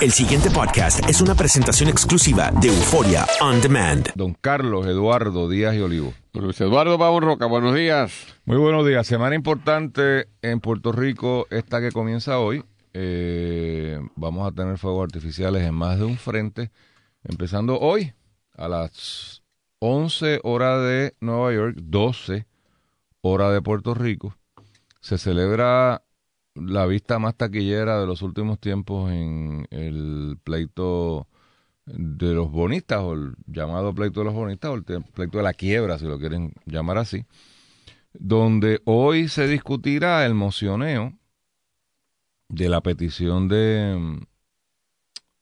El siguiente podcast es una presentación exclusiva de Euforia On Demand. Don Carlos Eduardo Díaz y Olivo. Luis Eduardo Pavón Roca, buenos días. Muy buenos días. Semana importante en Puerto Rico, esta que comienza hoy. Eh, vamos a tener fuegos artificiales en más de un frente, empezando hoy a las 11 horas de Nueva York, 12 horas de Puerto Rico. Se celebra la vista más taquillera de los últimos tiempos en el pleito de los bonistas, o el llamado pleito de los bonistas, o el pleito de la quiebra, si lo quieren llamar así, donde hoy se discutirá el mocioneo de la petición de,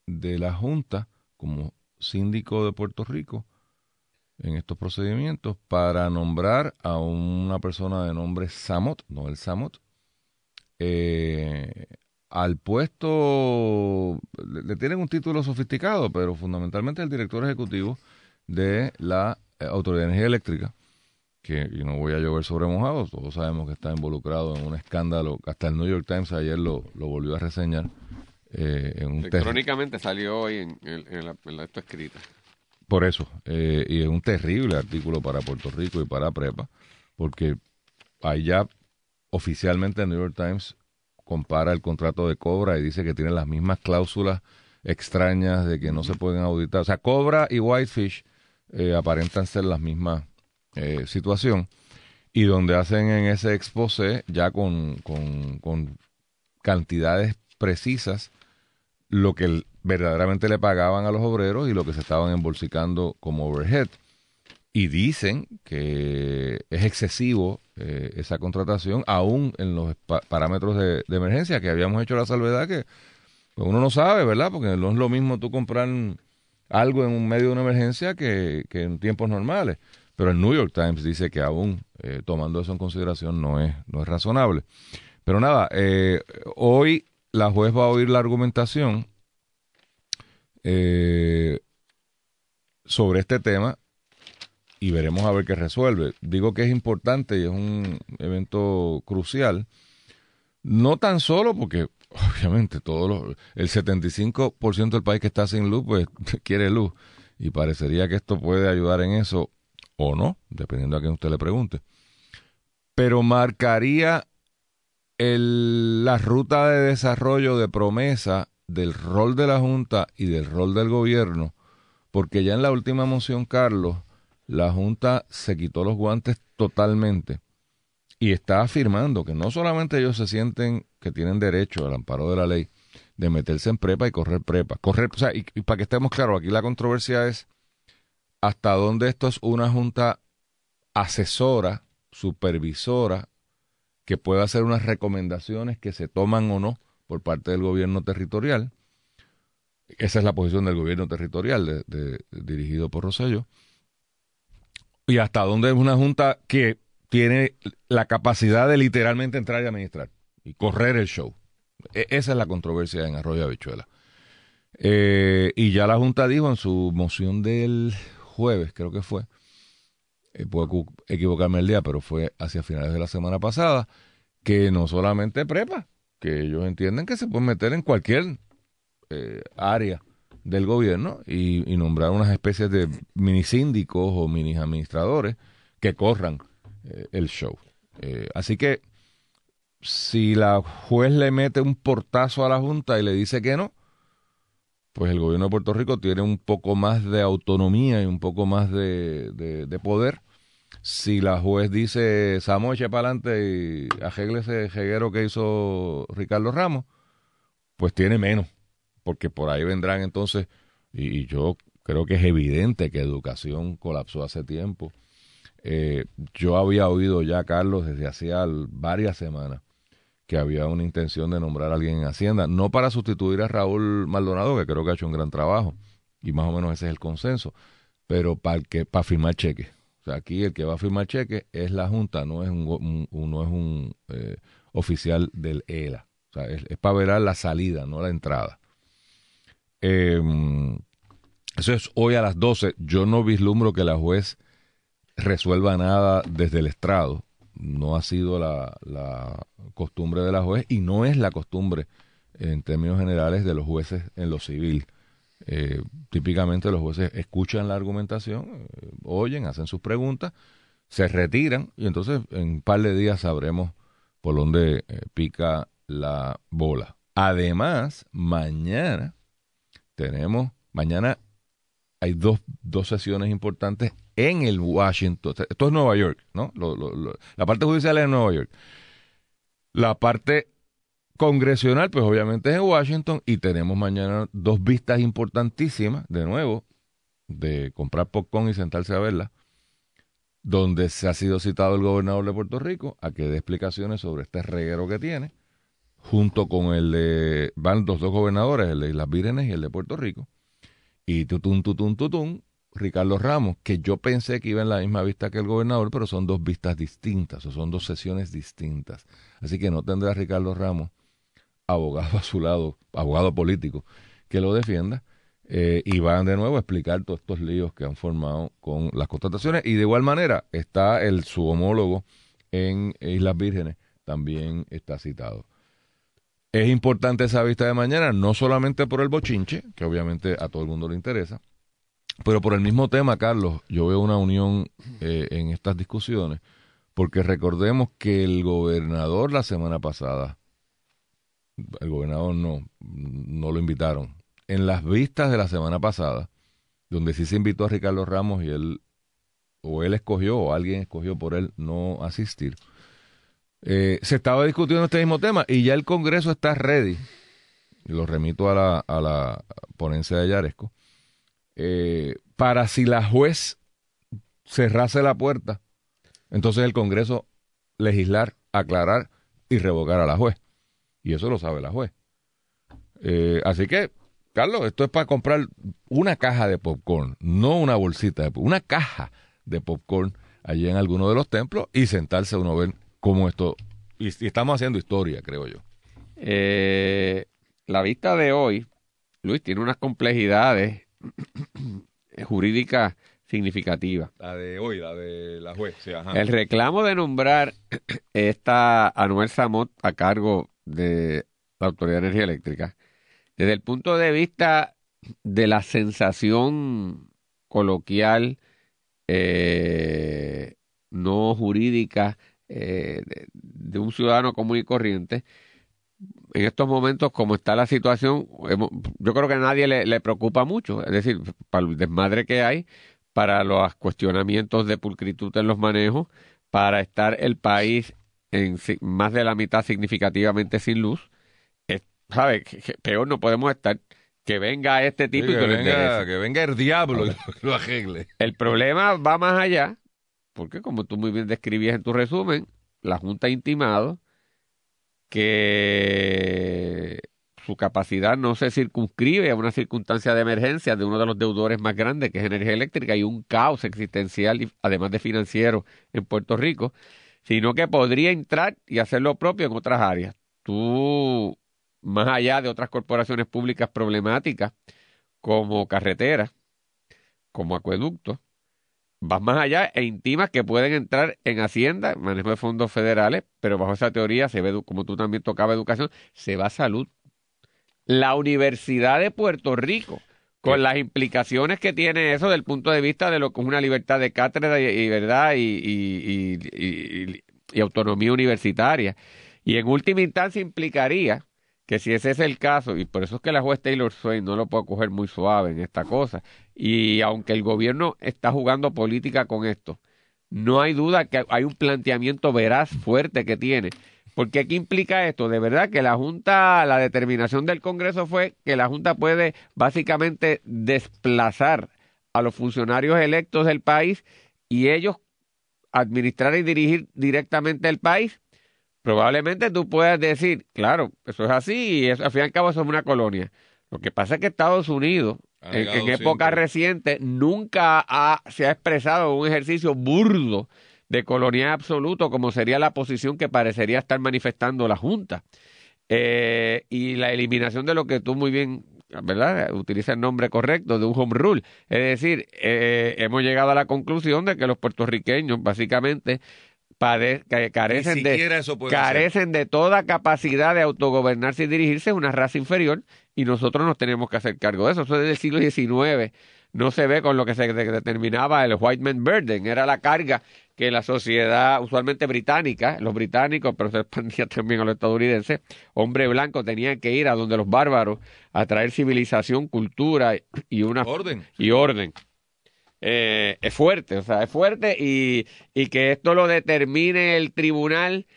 de la Junta como síndico de Puerto Rico en estos procedimientos para nombrar a una persona de nombre Samot, no el Samot, eh, al puesto, le, tienen un título sofisticado, pero fundamentalmente el director ejecutivo de la eh, Autoridad de Energía Eléctrica, que yo no voy a llover sobre mojados, todos sabemos que está involucrado en un escándalo, hasta el New York Times ayer lo, lo volvió a reseñar. Eh, en un salió hoy en, en, la, en esto escrita. Por eso, eh, y es un terrible artículo para Puerto Rico y para Prepa, porque allá oficialmente el New York Times compara el contrato de Cobra y dice que tiene las mismas cláusulas extrañas de que no se pueden auditar. O sea, Cobra y Whitefish eh, aparentan ser las mismas eh, situación y donde hacen en ese expose ya con, con, cantidades precisas lo que verdaderamente le pagaban a los obreros y lo que se estaban embolsicando como overhead. Y dicen que es excesivo eh, esa contratación, aún en los parámetros de, emergencia que habíamos hecho la salvedad que pues, uno no sabe, ¿verdad? Porque no es lo mismo tú comprar algo en un medio de una emergencia que, en tiempos normales. Pero el New York Times dice que aún eh, tomando eso en consideración no es, no es razonable. Pero nada, eh, hoy la juez va a oír la argumentación eh, sobre este tema y veremos a ver qué resuelve. Digo que es importante y es un evento crucial, no tan solo porque obviamente todo los, el 75% del país que está sin luz pues quiere luz y parecería que esto puede ayudar en eso o no, dependiendo a quien usted le pregunte. Pero marcaría el, la ruta de desarrollo de promesa del rol de la Junta y del rol del gobierno, porque ya en la última moción, Carlos, la Junta se quitó los guantes totalmente y está afirmando que no solamente ellos se sienten que tienen derecho al amparo de la ley de meterse en prepa y correr prepa. Correr, o sea, y para que estemos claros, aquí la controversia es hasta dónde esto es una junta asesora, supervisora, que pueda hacer unas recomendaciones que se toman o no por parte del gobierno territorial. Esa es la posición del gobierno territorial dirigido por Rosello. Y hasta dónde es una junta que tiene la capacidad de literalmente entrar y administrar y correr el show. E, esa es la controversia en Arroyo Habichuela. Eh, y ya la Junta dijo en su moción del jueves, creo que fue, eh, puedo equivocarme el día, pero fue hacia finales de la semana pasada, que no solamente prepa, que ellos entienden que se pueden meter en cualquier eh, área del gobierno y, nombrar unas especies de mini síndicos o mini administradores que corran eh, el show. así que si la juez le mete un portazo a la Junta y le dice que no, pues el gobierno de Puerto Rico tiene un poco más de autonomía y un poco más de, de, poder. Si la juez dice, Samo, eche para adelante y arregle ese jeguero que hizo Ricardo Ramos, pues tiene menos, porque por ahí vendrán entonces, y, yo creo que es evidente que educación colapsó hace tiempo. Eh, yo había oído ya, Carlos, desde hacía varias semanas, que había una intención de nombrar a alguien en Hacienda, no para sustituir a Raúl Maldonado, que creo que ha hecho un gran trabajo, y más o menos ese es el consenso, pero para, que, para firmar cheques. O sea, aquí el que va a firmar cheques es la Junta, no es un, no es un eh, oficial del ELA. O sea, es, para ver la salida, no la entrada. Em, eso es hoy a las 12. Yo no vislumbro que la juez resuelva nada desde el estrado no ha sido la, costumbre de la juez y no es la costumbre en términos generales de los jueces en lo civil. Eh, típicamente los jueces escuchan la argumentación, eh, oyen, hacen sus preguntas, se retiran y entonces en un par de días sabremos por dónde eh, pica la bola. Además, mañana tenemos, mañana hay dos, dos sesiones importantes en el Washington. Esto es Nueva York, ¿no? la parte judicial es en Nueva York. La parte congresional, pues obviamente es en Washington y tenemos mañana dos vistas importantísimas, de nuevo, de comprar popcorn y sentarse a verla, donde se ha sido citado el gobernador de Puerto Rico a que dé explicaciones sobre este reguero que tiene, junto con el de, van los dos gobernadores, el de Islas Vírgenes y el de Puerto Rico, y tutun, tutun, tutun, Ricardo Ramos, que yo pensé que iba en la misma vista que el gobernador, pero son dos vistas distintas, o son dos sesiones distintas. Así que no tendrá Ricardo Ramos abogado a su lado, abogado político, que lo defienda. Eh, y van de nuevo a explicar todos estos líos que han formado con las contrataciones. Y de igual manera está el su homólogo en Islas Vírgenes, también está citado. Es importante esa vista de mañana, no solamente por el bochinche, que obviamente a todo el mundo le interesa, pero por el mismo tema, Carlos, yo veo una unión eh, en estas discusiones, porque recordemos que el gobernador la semana pasada el gobernador no, no lo invitaron. En las vistas de la semana pasada, donde sí se invitó a Ricardo Ramos y él, o él escogió, o alguien escogió por él no asistir, eh, se estaba discutiendo este mismo tema y ya el Congreso está ready, lo remito a la, a la ponencia de Yaresco, eh, para si la juez cerrase la puerta, entonces el Congreso legislar, aclarar y revocar a la juez. Y eso lo sabe la juez. Eh, así que, Carlos, esto es para comprar una caja de popcorn, no una bolsita de una caja de popcorn allí en alguno de los templos y sentarse uno a ver cómo esto. Y, estamos haciendo historia, creo yo. Eh, la vista de hoy, Luis, tiene unas complejidades jurídicas significativas. La de hoy, la de la juez. El reclamo de nombrar esta Anuel Samot a cargo de la Autoridad de Energía Eléctrica, desde el punto de vista de la sensación coloquial, eh, no jurídica, eh, de, un ciudadano común y corriente, en estos momentos, como está la situación, yo creo que a nadie le, le, preocupa mucho, es decir, para el desmadre que hay, para los cuestionamientos de pulcritud en los manejos, para estar el país en más de la mitad significativamente sin luz, ¿sabes? Peor no podemos estar. Que venga este tipo y que, venga, que venga el diablo y lo arregle. El problema va más allá, porque como tú muy bien describías en tu resumen, la Junta ha intimado que su capacidad no se circunscribe a una circunstancia de emergencia de uno de los deudores más grandes, que es energía eléctrica, y un caos existencial, además de financiero, en Puerto Rico, sino que podría entrar y hacer lo propio en otras áreas. Tú, más allá de otras corporaciones públicas problemáticas, como carreteras, como acueductos, vas más allá e intimas que pueden entrar en Hacienda, manejo de fondos federales, pero bajo esa teoría se ve, como tú también tocaba educación, se va a salud. La Universidad de Puerto Rico con las implicaciones que tiene eso del punto de vista de lo que es una libertad de cátedra y, verdad y, y, autonomía universitaria. Y en última instancia implicaría que si ese es el caso, y por eso es que la juez Taylor Swain no lo puede coger muy suave en esta cosa, y aunque el gobierno está jugando política con esto, no hay duda que hay un planteamiento veraz fuerte que tiene porque ¿qué implica esto? De verdad que la Junta, la determinación del Congreso fue que la Junta puede básicamente desplazar a los funcionarios electos del país y ellos administrar y dirigir directamente el país. Probablemente tú puedas decir, claro, eso es así y eso, al fin y al cabo eso es una colonia. Lo que pasa es que Estados Unidos, en, época reciente, nunca se ha expresado un ejercicio burdo de colonia absoluto, como sería la posición que parecería estar manifestando la Junta. Eh, y la eliminación de lo que tú muy bien, ¿verdad? Utiliza el nombre correcto de un home rule. Es decir, eh, hemos llegado a la conclusión de que los puertorriqueños, básicamente, pade- carecen, de, carecen de toda capacidad de autogobernarse y dirigirse, es una raza inferior y nosotros nos tenemos que hacer cargo de eso. Eso desde el siglo XIX no se ve con lo que se de- determinaba el white man burden, era la carga que la sociedad usualmente británica, los británicos, pero se expandía también a los estadounidenses, hombre blanco tenían que ir a donde los bárbaros a traer civilización, cultura y una Orden. y orden. Eh, es fuerte, o sea, es fuerte y, y que esto lo determine el tribunal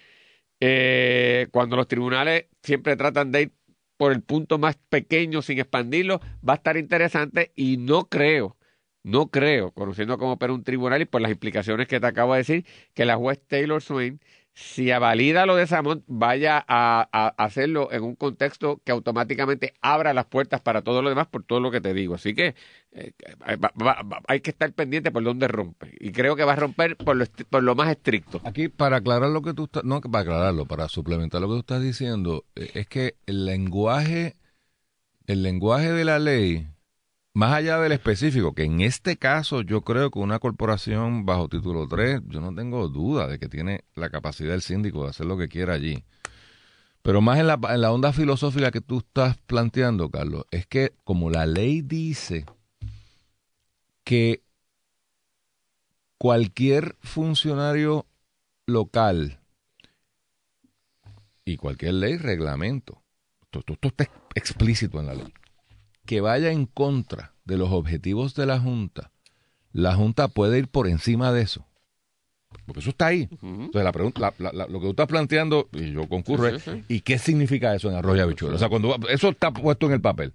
eh, cuando los tribunales siempre tratan de ir por el punto más pequeño sin expandirlo, va a estar interesante y no creo, no creo, conociendo cómo opera un tribunal y por las implicaciones que te acabo de decir, que la juez Taylor Swain, si avalida lo de Samont, vaya a, a hacerlo en un contexto que automáticamente abra las puertas para todo lo demás por todo lo que te digo. Así que eh, va- hay que estar pendiente por dónde rompe. Y creo que va a romper por lo, por lo más estricto. Aquí, para aclarar lo que tú estás, no para aclararlo, para suplementar lo que tú estás diciendo, eh, es que el lenguaje, el lenguaje de la ley, más allá del específico, que en este caso yo creo que una corporación bajo título 3, yo no tengo duda de que tiene la capacidad del síndico de hacer lo que quiera allí. Pero más en la, en la onda filosófica que tú estás planteando, Carlos, es que como la ley dice que cualquier funcionario local y cualquier ley, reglamento, esto, esto- esto está explícito en la ley, que vaya en contra de los objetivos de la Junta, la Junta puede ir por encima de eso. Porque eso está ahí. Entonces, la pregunta, la- lo que tú estás planteando, y yo concurro, Sí, es, sí, sí. ¿y qué significa eso en Arroyo Habichuela? O sea, cuando eso está puesto en el papel.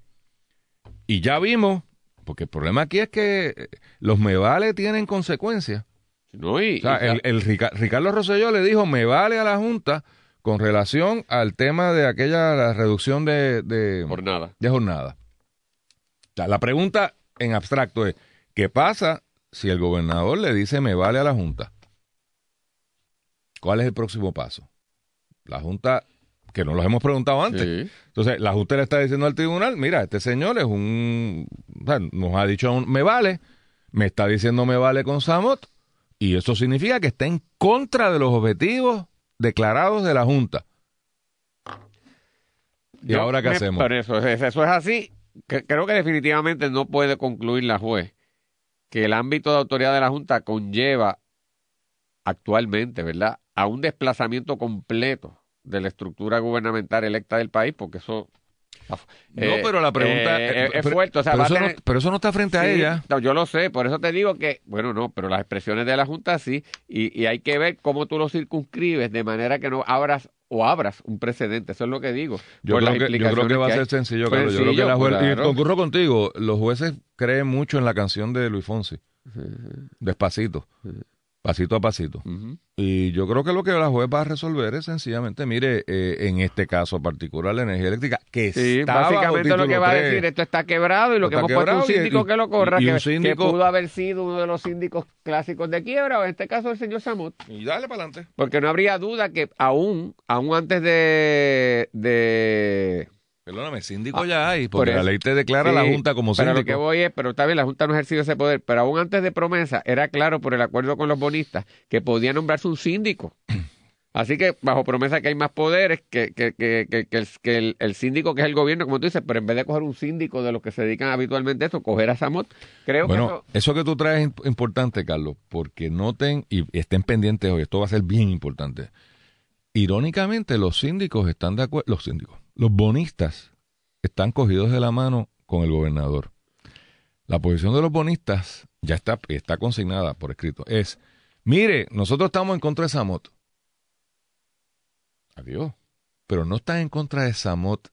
Y ya vimos, porque el problema aquí es que eh, los me vale tienen consecuencias. ¿no? Y, O sea, y- el, el Rica- Ricardo Rosselló le dijo, me vale a la Junta con relación al tema de aquella la reducción de, de, jornada. de jornada. Sea, la pregunta en abstracto es, ¿qué pasa si el gobernador le dice, me vale a la Junta? ¿Cuál es el próximo paso? La Junta, que no los hemos preguntado antes. Sí. Entonces, la Junta le está diciendo al tribunal, mira, este señor es un... o sea, nos ha dicho, un, me vale, me está diciendo me vale con Samot, y eso significa que está en contra de los objetivos declarados de la Junta. ¿Y Yo ahora qué me- hacemos? Por eso, es- eso es así. Que- creo que definitivamente no puede concluir la juez que el ámbito de autoridad de la Junta conlleva actualmente, ¿verdad?, a un desplazamiento completo de la estructura gubernamental electa del país, porque eso... No, eh, pero la pregunta... eh, eh, es- fuerte, o sea, pero, eso tener- no, pero eso no está frente a ella. no, yo lo sé, por eso te digo que, bueno, no, pero las expresiones de la Junta sí, y, y hay que ver cómo tú lo circunscribes de manera que no abras o abras un precedente, eso es lo que digo. Yo creo, que, yo creo que va a ser sencillo, Pues Carlos. Yo creo que sencillo, la juez- claro. Y concurro contigo, los jueces creen mucho en la canción de Luis Fonsi. Despacito. Pasito a pasito. Y yo creo que lo que la juez va a resolver es sencillamente, mire, eh, en este caso particular, la energía eléctrica, que Sí, está bajo básicamente lo que va a 3, decir, esto está quebrado y lo que hemos puesto un síndico y- que lo corra, y que, un que síndico- pudo haber sido uno de los síndicos clásicos de quiebra, o en este caso el señor Samot. Y dale para adelante. Porque no habría duda que aún, aún antes de, de Perdóname, síndico ya hay, Ah, por porque la ley te declara a la Sí, Junta como Pero síndico. lo que voy es, pero está bien, la Junta no ha ejercido ese poder, pero aún antes de promesa era claro por el acuerdo con los bonistas que podía nombrarse un síndico. Así que bajo promesa que hay más poderes que, que, que, que, que el, que el- el síndico que es el gobierno, como tú dices, pero en vez de coger un síndico de los que se dedican habitualmente a eso, coger a Samot, creo Bueno, que eso... eso que tú traes es imp- importante, Carlos, porque noten y estén pendientes hoy, esto va a ser bien importante. Irónicamente, los síndicos están de acuerdo, los síndicos, los bonistas están cogidos de la mano con el gobernador. La posición de los bonistas ya está, está consignada por escrito. Es, mire, nosotros estamos en contra de Samot. Adiós. Pero no están en contra de Samot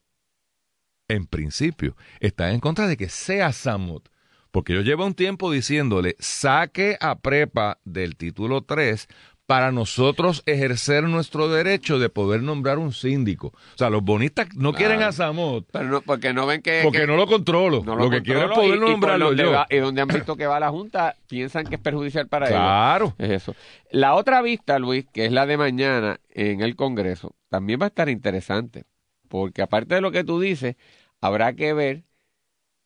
en principio. Están en contra de que sea Samot. Porque yo llevo un tiempo diciéndole, saque a prepa del título 3 para nosotros ejercer nuestro derecho de poder nombrar un síndico. O sea, los bonistas no Claro. quieren a Samot Pero no, porque no ven que... porque que- no lo controlo. no lo, que quiero es poder y- y nombrarlo donde yo. va- y donde han visto que va la Junta, piensan que es perjudicial para ellos. Claro. Es eso. La otra vista, Luis, que es la de mañana en el Congreso, también va a estar interesante, porque aparte de lo que tú dices, habrá que ver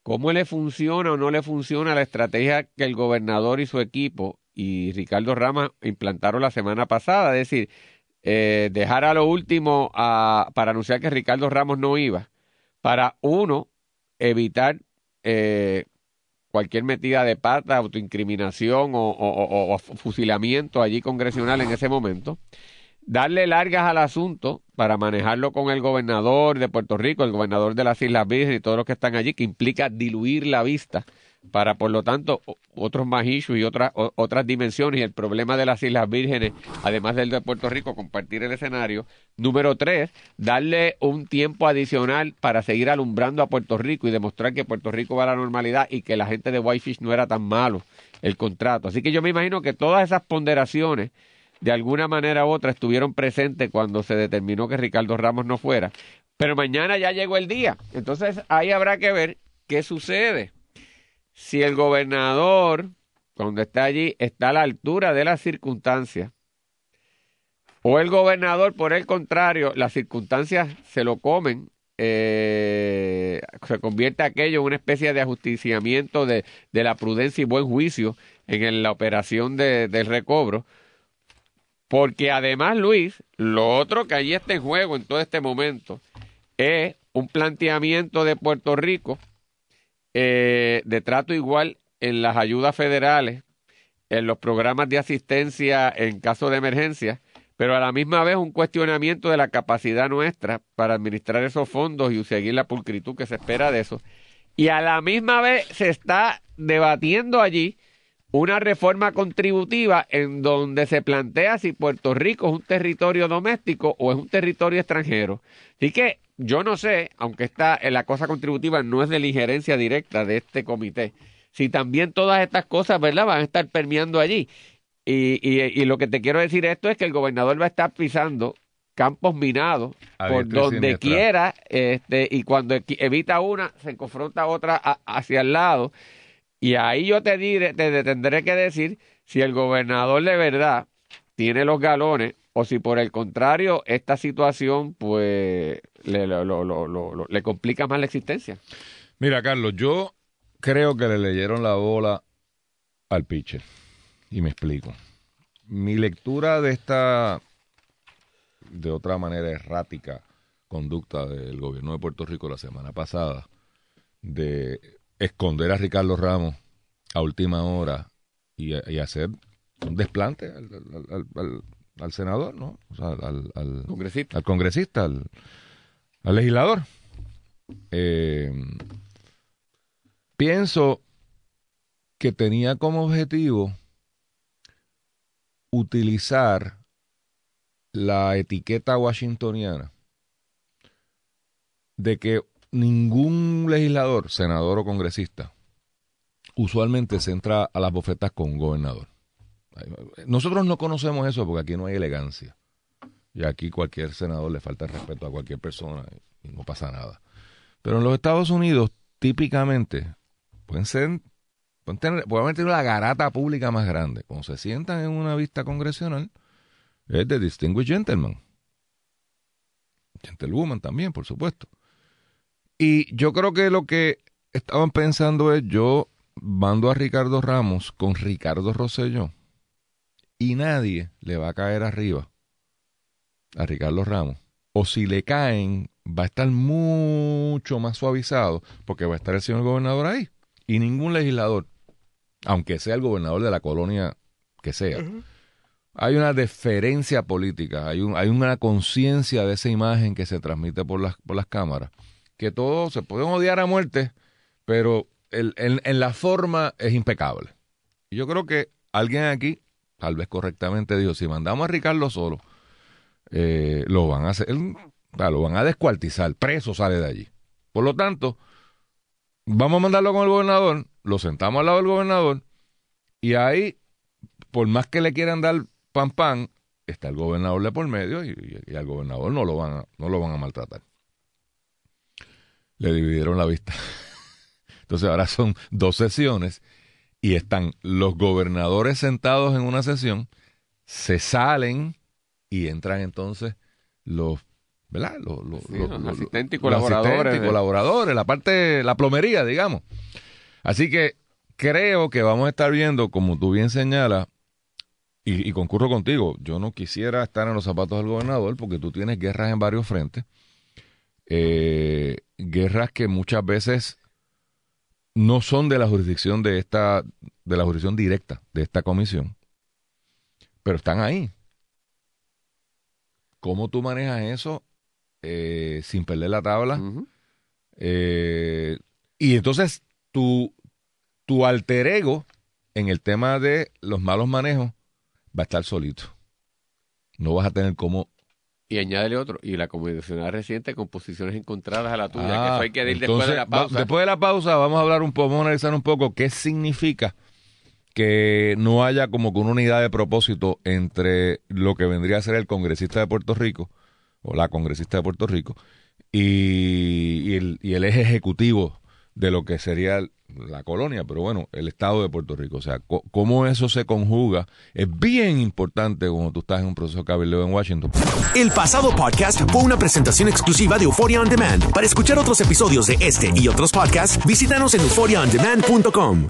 cómo le funciona o no le funciona la estrategia que el gobernador y su equipo y Ricardo Ramos implantaron la semana pasada, es decir, eh, dejar a lo último para anunciar que Ricardo Ramos no iba, para uno, evitar eh, cualquier metida de pata, autoincriminación o, o, fusilamiento allí congresional en ese momento, darle largas al asunto para manejarlo con el gobernador de Puerto Rico, el gobernador de las Islas Vírgenes y todos los que están allí, que implica diluir la vista para, por lo tanto, otros más y otras, otras dimensiones y el problema de las Islas Vírgenes, además del de Puerto Rico, compartir el escenario. Número tres, darle un tiempo adicional para seguir alumbrando a Puerto Rico y demostrar que Puerto Rico va a la normalidad y que la gente de Whitefish no era tan malo el contrato. Así que yo me imagino que todas esas ponderaciones de alguna manera u otra estuvieron presentes cuando se determinó que Ricardo Ramos no fuera. Pero mañana ya llegó el día. Entonces ahí habrá que ver qué sucede si el gobernador, cuando está allí, está a la altura de las circunstancias, o el gobernador, por el contrario, las circunstancias se lo comen, eh, se convierte aquello en una especie de ajusticiamiento de, la prudencia y buen juicio en la operación del recobro. Porque además, Luis, lo otro que allí está en juego en todo este momento es un planteamiento de Puerto Rico eh, de trato igual en las ayudas federales, en los programas de asistencia en caso de emergencia, pero a la misma vez un cuestionamiento de la capacidad nuestra para administrar esos fondos y seguir la pulcritud que se espera de eso. Y a la misma vez se está debatiendo allí una reforma contributiva en donde se plantea si Puerto Rico es un territorio doméstico o es un territorio extranjero. Así que yo no sé, aunque esta, eh, la cosa contributiva no es de la injerencia directa de este comité, si también todas estas cosas, ¿verdad?, van a estar permeando allí. Y, y, lo que te quiero decir esto es que el gobernador va a estar pisando campos minados por donde quiera, este, y cuando evita una, se confronta otra hacia el lado. Y ahí yo te, diré, te tendré que decir si el gobernador de verdad tiene los galones o si por el contrario esta situación pues le, le complica más la existencia. Mira, Carlos, yo creo que le leyeron la bola al pitcher. Y me explico. Mi lectura de esta, de otra manera errática, conducta del gobierno de Puerto Rico la semana pasada, de esconder a Ricardo Ramos a última hora y, hacer un desplante al senador, ¿no? O sea, al, al, congresista, al, congresista, al, legislador. Eh, pienso que tenía como objetivo utilizar la etiqueta washingtoniana de que ningún legislador, senador o congresista, usualmente se entra a las bofetas con un gobernador. Nosotros no conocemos eso porque aquí no hay elegancia. Y aquí cualquier senador le falta respeto a cualquier persona y no pasa nada. Pero en los Estados Unidos, típicamente, pueden ser, pueden tener, pueden tener la garata pública más grande. Cuando se sientan en una vista congresional, es de Distinguished Gentleman. Gentlewoman también, por supuesto. Y yo creo que lo que estaban pensando es, yo mando a Ricardo Ramos con Ricardo Rosselló y nadie le va a caer arriba a Ricardo Ramos. O si le caen, va a estar mucho más suavizado porque va a estar el señor gobernador ahí. Y ningún legislador, aunque sea el gobernador de la colonia que sea, hay una deferencia política, hay, un, hay una conciencia de esa imagen que se transmite por las, por las cámaras, que todos se pueden odiar a muerte, pero el, en la forma es impecable. Y yo creo que alguien aquí tal vez correctamente dijo, si mandamos a Ricardo solo, eh, lo van a hacer, lo van a descuartizar, preso sale de allí. Por lo tanto, vamos a mandarlo con el gobernador, lo sentamos al lado del gobernador, y ahí, por más que le quieran dar pan pan, está el gobernador de por medio y, al gobernador no lo van a, no lo van a maltratar. Le dividieron la vista. Entonces ahora son dos sesiones y están los gobernadores sentados en una sesión, se salen y entran entonces los ¿verdad? Los, asistentes y colaboradores. y colaboradores, la parte, la plomería, digamos. Así que creo que vamos a estar viendo, como tú bien señalas, y, concurro contigo, yo no quisiera estar en los zapatos del gobernador porque tú tienes guerras en varios frentes, eh, guerras que muchas veces no son de la jurisdicción de esta, de la jurisdicción directa de esta comisión, pero están ahí. ¿Cómo tú manejas eso eh, sin perder la tabla? Eh, y entonces tu, tu alter ego en el tema de los malos manejos va a estar solito. No vas a tener como... Y añádele otro, y la comunidad reciente con posiciones encontradas a la tuya, que eso ah, hay que ir después de la pausa. después de la pausa vamos a hablar un poco, vamos a analizar un poco qué significa que no haya como que una unidad de propósito entre lo que vendría a ser el congresista de Puerto Rico, o la congresista de Puerto Rico, y, el, y el eje ejecutivo de lo que sería la colonia, pero bueno, el Estado de Puerto Rico. O sea, cómo eso se conjuga es bien importante cuando tú estás en un proceso de en Washington. El pasado podcast fue una presentación exclusiva de Euphoria On Demand. Para escuchar otros episodios de este y otros podcasts, visítanos en euphoriaondemand.com.